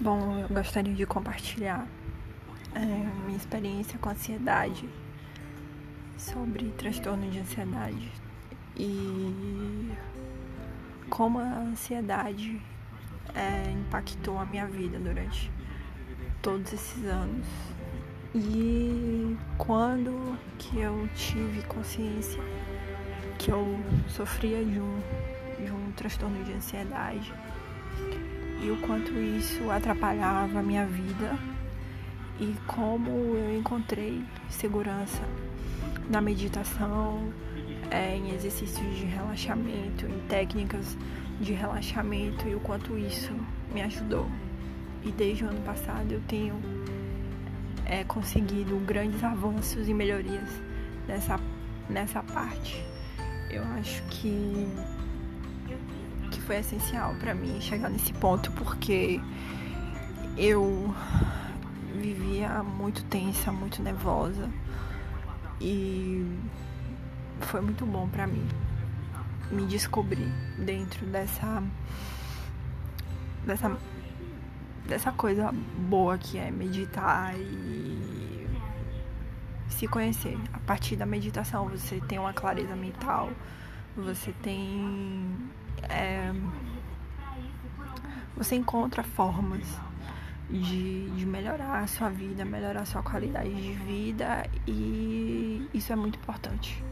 Bom, eu gostaria de compartilhar é, minha experiência com ansiedade, sobre transtorno de ansiedade e como a ansiedade é, impactou a minha vida durante todos esses anos. E quando que eu tive consciência que eu sofria de um, de um transtorno de ansiedade e o quanto isso atrapalhava a minha vida e como eu encontrei segurança na meditação, é, em exercícios de relaxamento, em técnicas de relaxamento e o quanto isso me ajudou. E desde o ano passado eu tenho é, conseguido grandes avanços e melhorias nessa, nessa parte. Eu acho que foi essencial para mim chegar nesse ponto porque eu vivia muito tensa, muito nervosa e foi muito bom para mim me descobrir dentro dessa dessa dessa coisa boa que é meditar e se conhecer. A partir da meditação você tem uma clareza mental, você tem é, você encontra formas de, de melhorar a sua vida, melhorar a sua qualidade de vida e isso é muito importante.